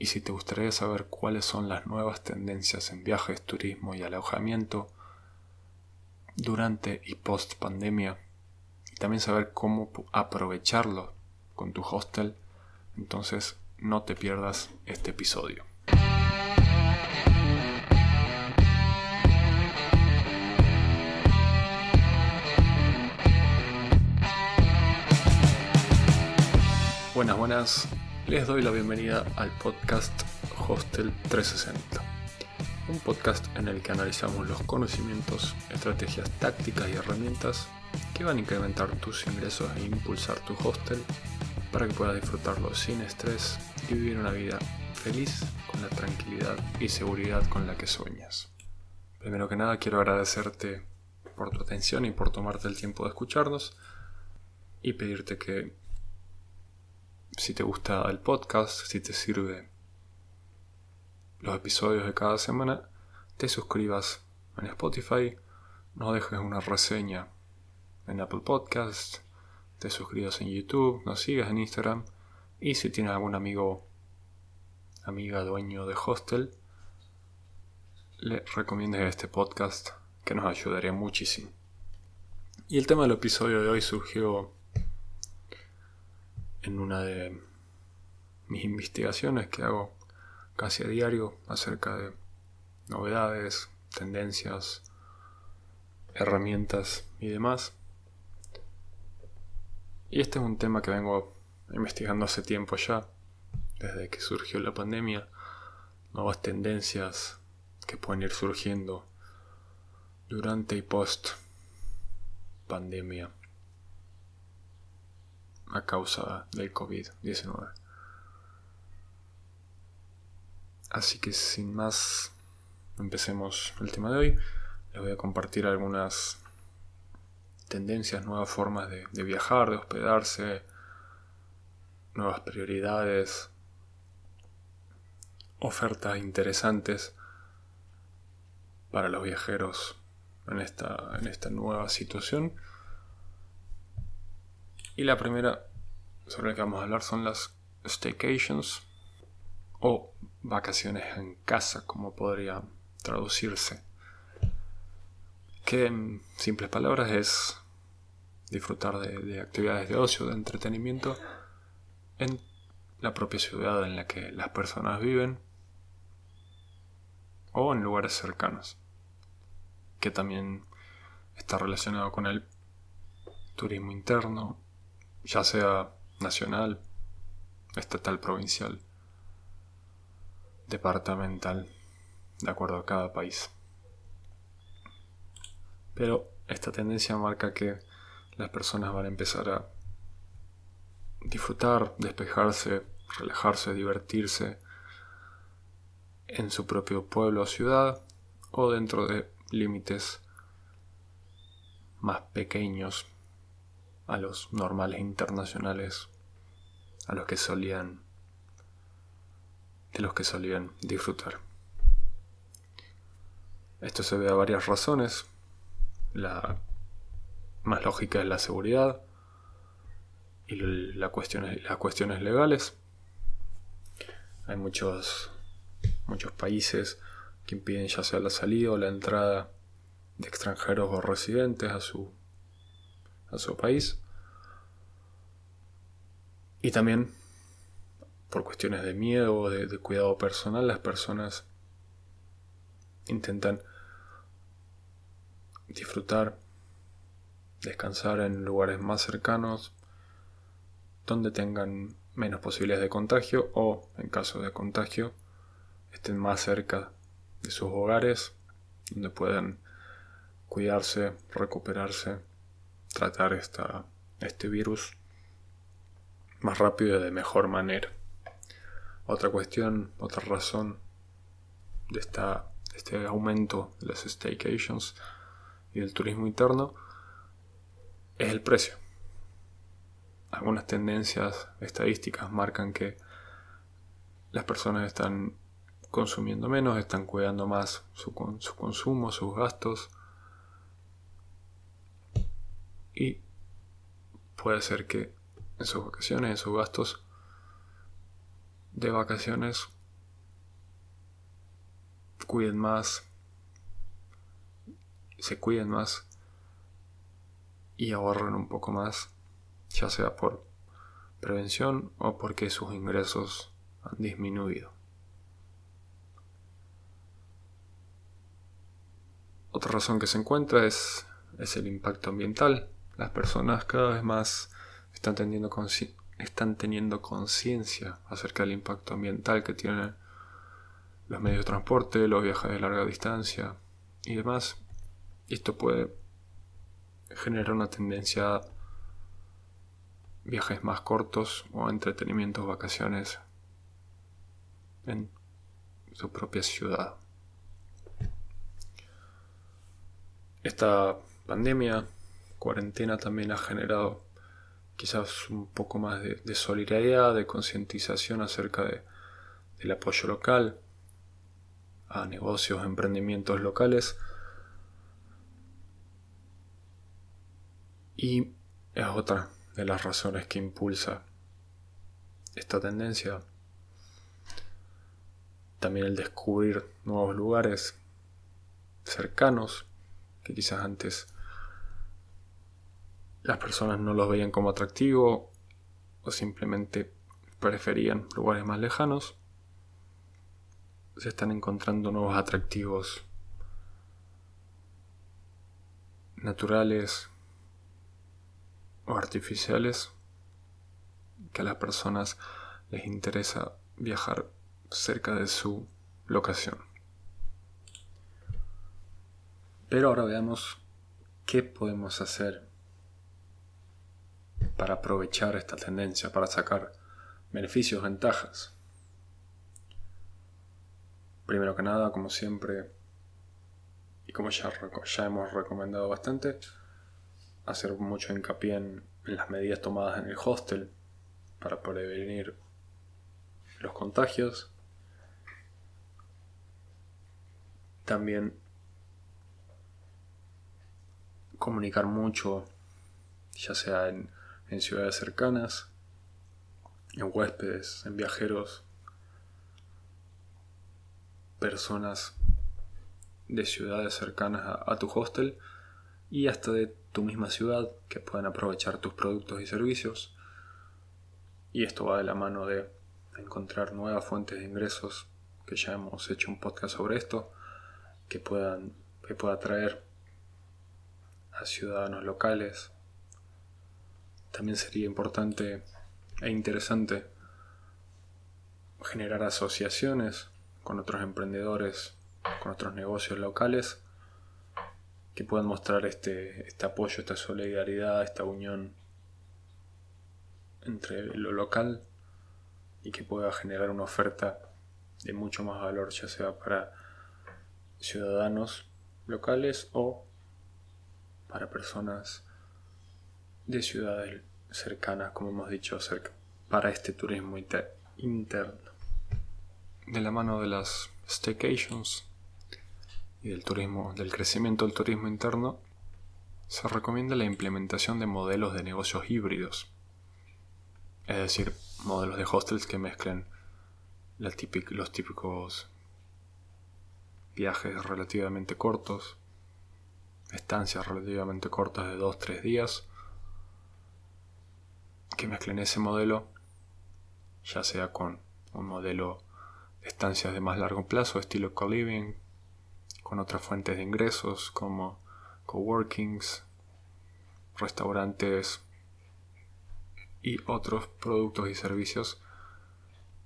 Y si te gustaría saber cuáles son las nuevas tendencias en viajes, turismo y alojamiento durante y post pandemia, y también saber cómo aprovecharlo con tu hostel, entonces no te pierdas este episodio. Buenas, buenas. Les doy la bienvenida al podcast Hostel 360. Un podcast en el que analizamos los conocimientos, estrategias tácticas y herramientas que van a incrementar tus ingresos e impulsar tu hostel para que puedas disfrutarlo sin estrés y vivir una vida feliz con la tranquilidad y seguridad con la que sueñas. Primero que nada quiero agradecerte por tu atención y por tomarte el tiempo de escucharnos y pedirte que si te gusta el podcast, si te sirve los episodios de cada semana, te suscribas en Spotify, no dejes una reseña en Apple Podcast, te suscribas en YouTube, nos sigas en Instagram y si tienes algún amigo, amiga, dueño de hostel, le recomiendes este podcast que nos ayudaría muchísimo. Y el tema del episodio de hoy surgió en una de mis investigaciones que hago casi a diario acerca de novedades, tendencias, herramientas y demás. Y este es un tema que vengo investigando hace tiempo ya, desde que surgió la pandemia, nuevas tendencias que pueden ir surgiendo durante y post pandemia a causa del COVID-19. Así que sin más, empecemos el tema de hoy. Les voy a compartir algunas tendencias, nuevas formas de, viajar, de hospedarse, nuevas prioridades, ofertas interesantes para los viajeros en esta, en esta nueva situación. Y la primera sobre la que vamos a hablar son las staycations o vacaciones en casa, como podría traducirse. Que en simples palabras es disfrutar de, actividades de ocio, de entretenimiento en la propia ciudad en la que las personas viven o en lugares cercanos, que también está relacionado con el turismo interno ya sea nacional, estatal, provincial, departamental, de acuerdo a cada país. Pero esta tendencia marca que las personas van a empezar a disfrutar, despejarse, relajarse, divertirse en su propio pueblo o ciudad o dentro de límites más pequeños a los normales internacionales a los que solían de los que solían disfrutar. Esto se ve a varias razones. La más lógica es la seguridad y la las cuestiones legales. Hay muchos, muchos países que impiden ya sea la salida o la entrada de extranjeros o residentes a su a su país. Y también, por cuestiones de miedo o de, cuidado personal, las personas intentan disfrutar, descansar en lugares más cercanos, donde tengan menos posibilidades de contagio o, en caso de contagio, estén más cerca de sus hogares, donde puedan cuidarse, recuperarse tratar esta, este virus más rápido y de mejor manera. Otra cuestión, otra razón de, esta, este aumento de las staycations y del turismo interno es el precio. Algunas tendencias estadísticas marcan que las personas están consumiendo menos, están cuidando más su, su consumo, sus gastos, y puede ser que en sus vacaciones, en sus gastos de vacaciones, cuiden más, se cuiden más y ahorren un poco más, ya sea por prevención o porque sus ingresos han disminuido. Otra razón que se encuentra es, es el impacto ambiental. Las personas cada vez más están teniendo, están teniendo conciencia acerca del impacto ambiental que tienen los medios de transporte, los viajes de larga distancia y demás. Esto puede generar una tendencia a viajes más cortos o entretenimientos, vacaciones en su propia ciudad. Esta pandemia, cuarentena, también ha generado quizás un poco más de, solidaridad, de concientización acerca de, del apoyo local a negocios, emprendimientos locales. Y es otra de las razones que impulsa esta tendencia. También el descubrir nuevos lugares cercanos que quizás antes las personas no los veían como atractivo o simplemente preferían lugares más lejanos, se están encontrando nuevos atractivos naturales o artificiales que a las personas les interesa viajar cerca de su locación. Pero ahora veamos qué podemos hacer para aprovechar esta tendencia, para sacar beneficios, ventajas. Primero que nada, como siempre, y como ya, ya hemos recomendado bastante, hacer mucho hincapié en, en las medidas tomadas en el hostel para prevenir los contagios. También comunicar mucho, ya sea en, ciudades cercanas, en huéspedes, en viajeros, personas de ciudades cercanas a, tu hostel y hasta de tu misma ciudad que puedan aprovechar tus productos y servicios. Y esto va de la mano de encontrar nuevas fuentes de ingresos, que ya hemos hecho un podcast sobre esto, que puedan que pueda traer a ciudadanos locales. También sería importante e interesante generar asociaciones con otros emprendedores, con otros negocios locales que puedan mostrar este, este apoyo, esta solidaridad, esta unión entre lo local y que pueda generar una oferta de mucho más valor, ya sea para ciudadanos locales o para personas de ciudades cercanas, como hemos dicho, para este turismo interno. De la mano de las staycations y del turismo, del crecimiento del turismo interno, se recomienda la implementación de modelos de negocios híbridos, es decir, modelos de hostels que mezclen los típicos viajes relativamente cortos estancias relativamente cortas de 2-3 días que mezclen ese modelo ya sea con un modelo de estancias de más largo plazo estilo co-living con otras fuentes de ingresos como coworkings restaurantes y otros productos y servicios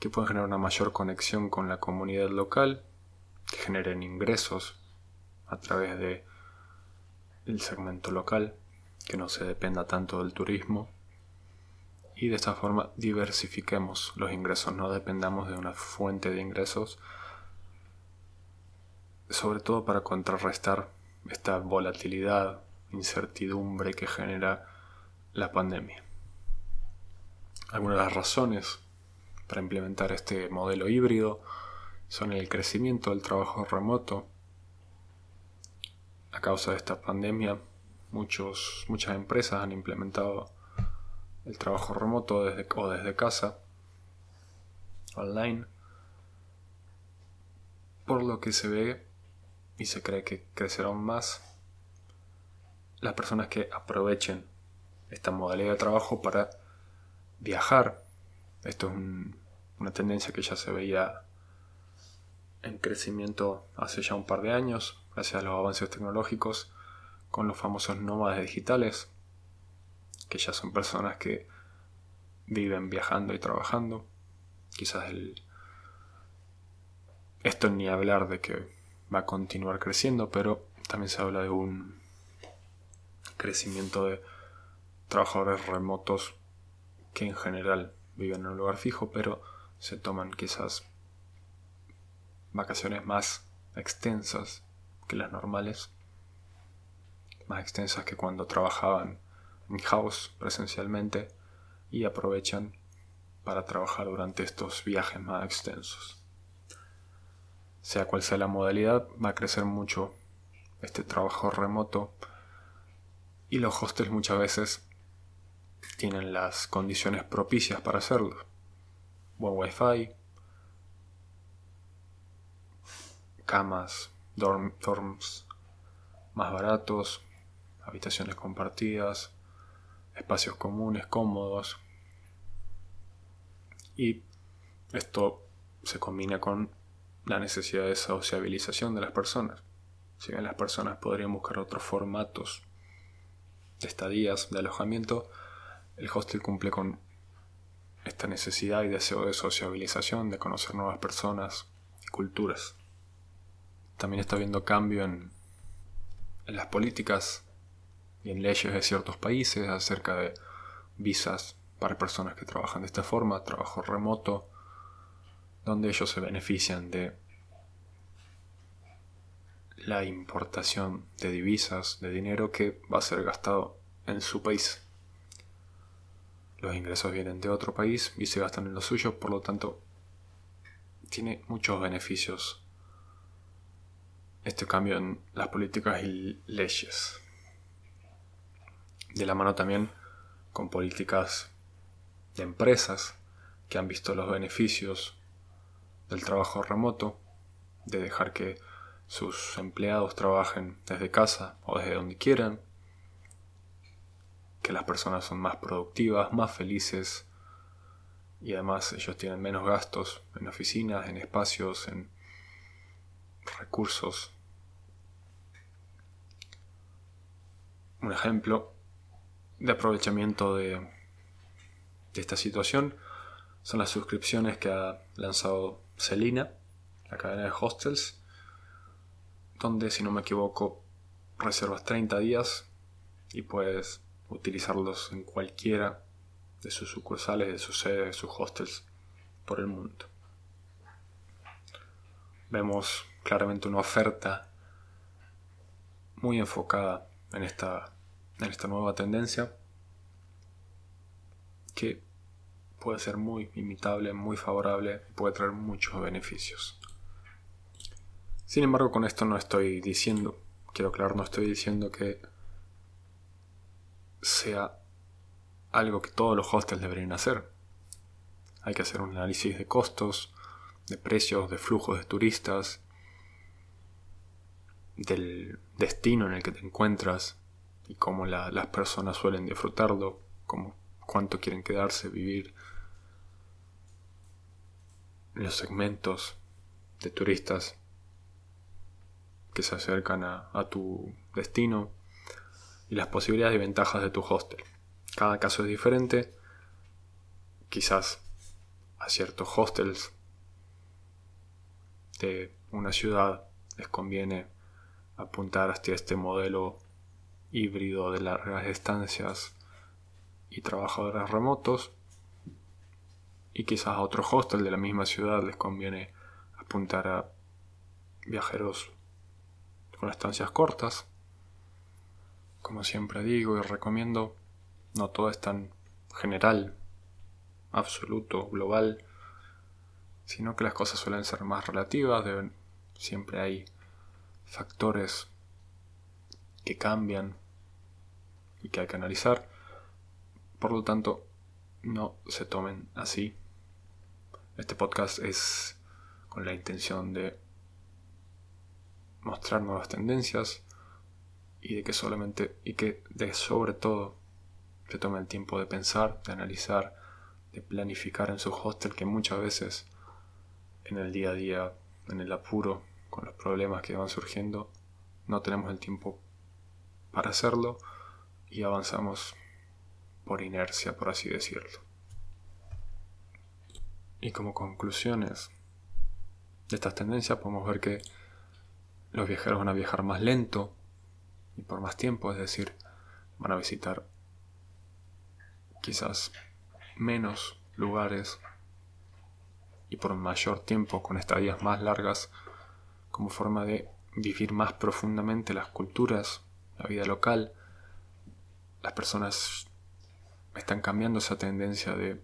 que pueden generar una mayor conexión con la comunidad local que generen ingresos a través de el segmento local, que no se dependa tanto del turismo y de esta forma diversifiquemos los ingresos, no dependamos de una fuente de ingresos, sobre todo para contrarrestar esta volatilidad, incertidumbre que genera la pandemia. Algunas de las razones para implementar este modelo híbrido son el crecimiento del trabajo remoto, a causa de esta pandemia, muchos, muchas empresas han implementado el trabajo remoto desde, o desde casa, online, por lo que se ve y se cree que crecerán más las personas que aprovechen esta modalidad de trabajo para viajar. Esto es una tendencia que ya se veía en crecimiento hace ya un par de años, gracias a los avances tecnológicos, con los famosos nómadas digitales, que ya son personas que viven viajando y trabajando. Quizás el... esto ni hablar de que va a continuar creciendo, pero también se habla de un crecimiento de trabajadores remotos que en general viven en un lugar fijo, pero se toman quizás vacaciones más extensas que las normales, más extensas que cuando trabajaban house presencialmente y aprovechan para trabajar durante estos viajes más extensos. Sea cual sea la modalidad, va a crecer mucho este trabajo remoto y los hostels muchas veces tienen las condiciones propicias para hacerlo. Buen wifi, camas, dorms más baratos, habitaciones compartidas, espacios comunes, cómodos. Y esto se combina con la necesidad de sociabilización de las personas. Si bien las personas podrían buscar otros formatos de estadías, de alojamiento, el hostel cumple con esta necesidad y deseo de sociabilización, de conocer nuevas personas y culturas. También está habiendo cambio en, en las políticas y en leyes de ciertos países acerca de visas para personas que trabajan de esta forma, trabajo remoto, donde ellos se benefician de la importación de divisas, de dinero que va a ser gastado en su país. Los ingresos vienen de otro país y se gastan en los suyos, por lo tanto, tiene muchos beneficios este cambio en las políticas y leyes. De la mano también con políticas de empresas que han visto los beneficios del trabajo remoto, de dejar que sus empleados trabajen desde casa o desde donde quieran, que las personas son más productivas, más felices y además ellos tienen menos gastos en oficinas, en espacios, en recursos. Un ejemplo de aprovechamiento de, esta situación son las suscripciones que ha lanzado Celina, la cadena de hostels, donde si no me equivoco reservas 30 días y puedes utilizarlos en cualquiera de sus sucursales, de sus sedes, de sus hostels por el mundo. Vemos claramente una oferta muy enfocada en esta, en esta nueva tendencia que puede ser muy imitable, muy favorable y puede traer muchos beneficios. Sin embargo, con esto no estoy diciendo, quiero aclarar, no estoy diciendo que sea algo que todos los hostels deberían hacer. Hay que hacer un análisis de costos, de precios, de flujos de turistas, del destino en el que te encuentras y cómo las personas suelen disfrutarlo, cómo, cuánto quieren quedarse, vivir, los segmentos de turistas que se acercan a, tu destino y las posibilidades y ventajas de tu hostel. Cada caso es diferente. Quizás a ciertos hostels de una ciudad les conviene apuntar hacia este modelo híbrido de largas estancias y trabajadores remotos y quizás a otro hostel de la misma ciudad les conviene apuntar a viajeros con estancias cortas. Como siempre digo y recomiendo, no todo es tan general, absoluto, global, sino que las cosas suelen ser más relativas, deben, siempre hay factores que cambian y que hay que analizar. Por lo tanto, no se tomen así este podcast es con la intención de mostrar nuevas tendencias y de que solamente y que de sobre todo se tome el tiempo de pensar, de analizar, de planificar en su hostel que muchas veces en el día a día, en el apuro, con los problemas que van surgiendo, no tenemos el tiempo para hacerlo y avanzamos por inercia, por así decirlo. Y como conclusiones de estas tendencias podemos ver que los viajeros van a viajar más lento y por más tiempo, es decir, van a visitar quizás menos lugares y por mayor tiempo con estadías más largas como forma de vivir más profundamente las culturas, la vida local. Las personas están cambiando esa tendencia de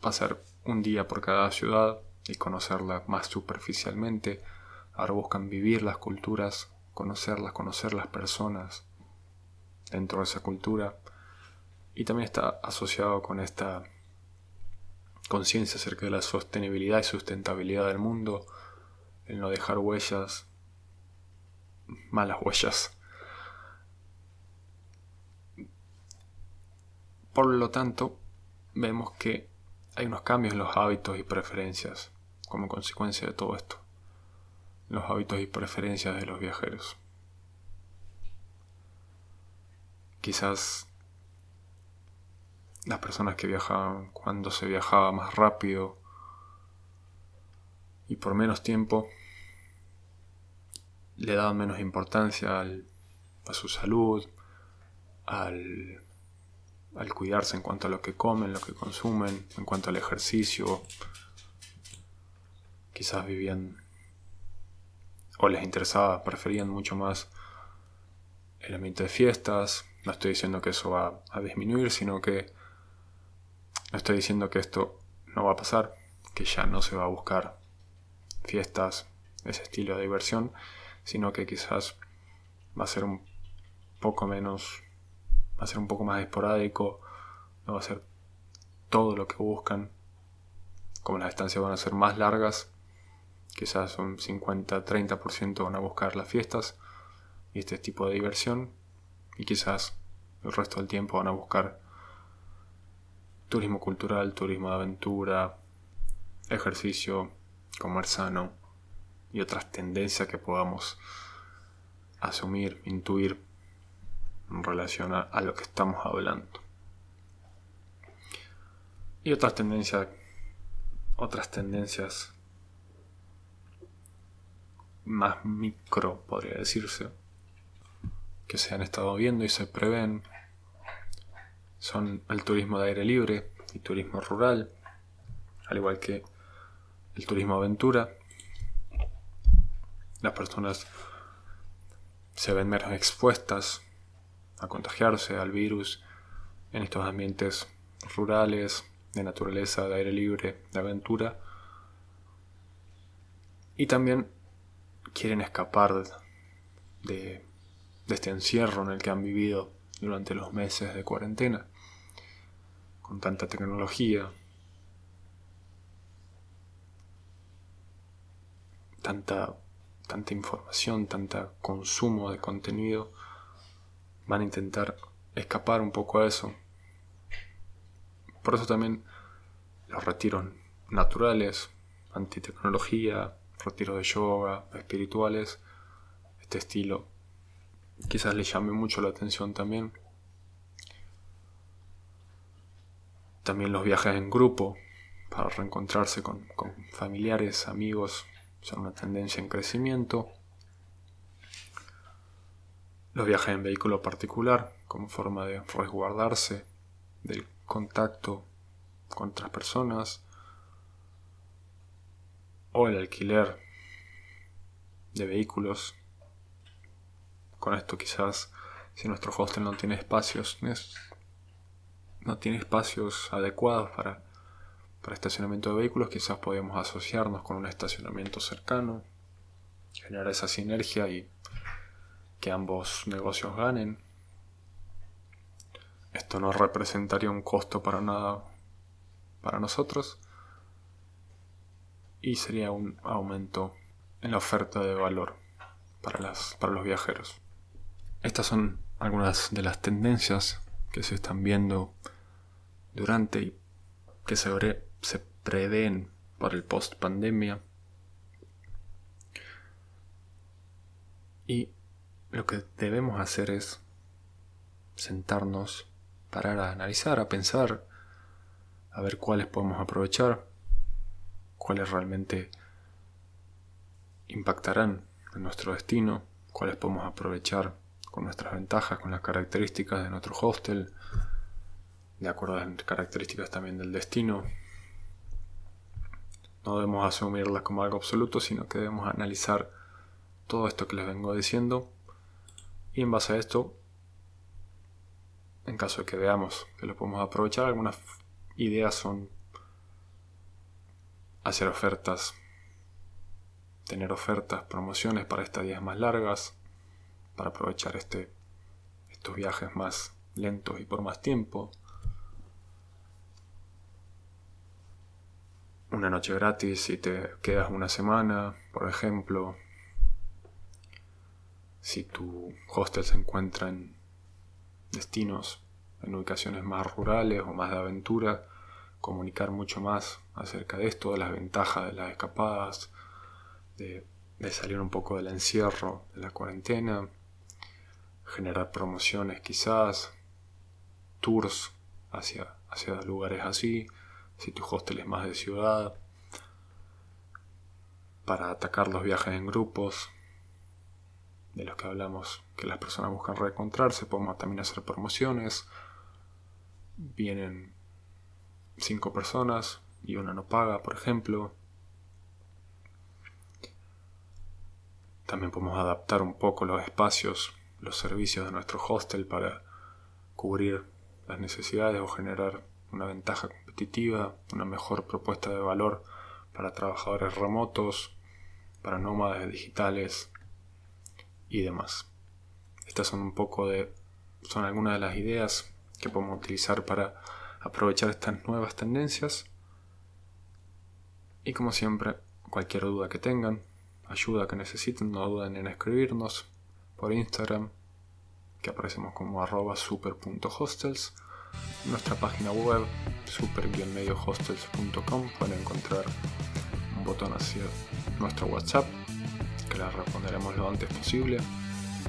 pasar un día por cada ciudad y conocerla más superficialmente. Ahora buscan vivir las culturas, conocerlas, conocer las personas dentro de esa cultura. Y también está asociado con esta conciencia acerca de la sostenibilidad y sustentabilidad del mundo, el no dejar huellas, malas huellas. Por lo tanto, vemos que hay unos cambios en los hábitos y preferencias como consecuencia de todo esto, los hábitos y preferencias de los viajeros. Quizás las personas que viajaban cuando se viajaba más rápido y por menos tiempo le daban menos importancia a su salud, al, al cuidarse en cuanto a lo que comen, lo que consumen, en cuanto al ejercicio. Quizás vivían o les interesaba, preferían mucho más el ambiente de fiestas. No estoy diciendo que eso va a disminuir, sino que no estoy diciendo que esto no va a pasar, que ya no se va a buscar fiestas, ese estilo de diversión, sino que quizás va a ser un poco menos, va a ser un poco más esporádico, no va a ser todo lo que buscan, como las estancias van a ser más largas, quizás un 50-30% van a buscar las fiestas y este tipo de diversión, y quizás el resto del tiempo van a buscar turismo cultural, turismo de aventura, ejercicio, comer sano y otras tendencias que podamos asumir, intuir en relación a, lo que estamos hablando. Y otras tendencias, otras tendencias más micro, podría decirse, que se han estado viendo y se prevén son el turismo de aire libre y turismo rural, al igual que el turismo aventura. Las personas se ven menos expuestas a contagiarse al virus en estos ambientes rurales, de naturaleza, de aire libre, de aventura. Y también quieren escapar de, de este encierro en el que han vivido durante los meses de cuarentena, con tanta tecnología, tanta, tanta información, tanta consumo de contenido, van a intentar escapar un poco a eso. Por eso también los retiros naturales, antitecnología, retiros de yoga, espirituales, este estilo quizás le llame mucho la atención también. También los viajes en grupo para reencontrarse con, familiares, amigos, son una tendencia en crecimiento. Los viajes en vehículo particular como forma de resguardarse del contacto con otras personas. O el alquiler de vehículos con esto quizás si nuestro hostel no tiene espacios, no tiene espacios adecuados para, para estacionamiento de vehículos, quizás podemos asociarnos con un estacionamiento cercano, generar esa sinergia y que ambos negocios ganen. Esto no representaría un costo para nada para nosotros y sería un aumento en la oferta de valor para, para los viajeros. Estas son algunas de las tendencias que se están viendo durante y que se, se prevén para el post pandemia. Y lo que debemos hacer es sentarnos, parar a analizar, a pensar, a ver cuáles podemos aprovechar, cuáles realmente impactarán en nuestro destino, cuáles podemos aprovechar con nuestras ventajas, con las características de nuestro hostel, de acuerdo a las características también del destino. No debemos asumirlas como algo absoluto, sino que debemos analizar todo esto que les vengo diciendo y en base a esto, en caso de que veamos que lo podemos aprovechar, algunas ideas son hacer ofertas, tener ofertas, promociones para estadías más largas, para aprovechar este, estos viajes más lentos y por más tiempo. Una noche gratis si te quedas una semana, por ejemplo. Si tu hostel se encuentra en destinos, en ubicaciones más rurales o más de aventura, comunicar mucho más acerca de esto, de las ventajas de las escapadas, de, salir un poco del encierro, de la cuarentena, generar promociones quizás, tours hacia, hacia lugares así, si tu hostel es más de ciudad, para atacar los viajes en grupos, de los que hablamos, que las personas buscan reencontrarse, podemos también hacer promociones, vienen cinco personas y una no paga, por ejemplo. También podemos adaptar un poco los espacios los servicios de nuestro hostel para cubrir las necesidades o generar una ventaja competitiva, una mejor propuesta de valor para trabajadores remotos, para nómadas digitales y demás. Estas son un poco de son algunas de las ideas que podemos utilizar para aprovechar estas nuevas tendencias. Y como siempre, cualquier duda que tengan, ayuda que necesiten, no duden en escribirnos por Instagram, que aparecemos como arroba super.hostels. Nuestra página web, super-hostels.com, pueden encontrar un botón hacia nuestro WhatsApp, que les responderemos lo antes posible,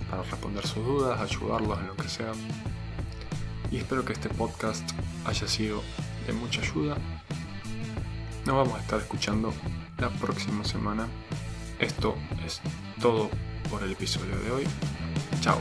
para responder sus dudas, ayudarlos en lo que sea. Y espero que este podcast haya sido de mucha ayuda. Nos vamos a estar escuchando la próxima semana. Esto es todo por el episodio de hoy. Chao.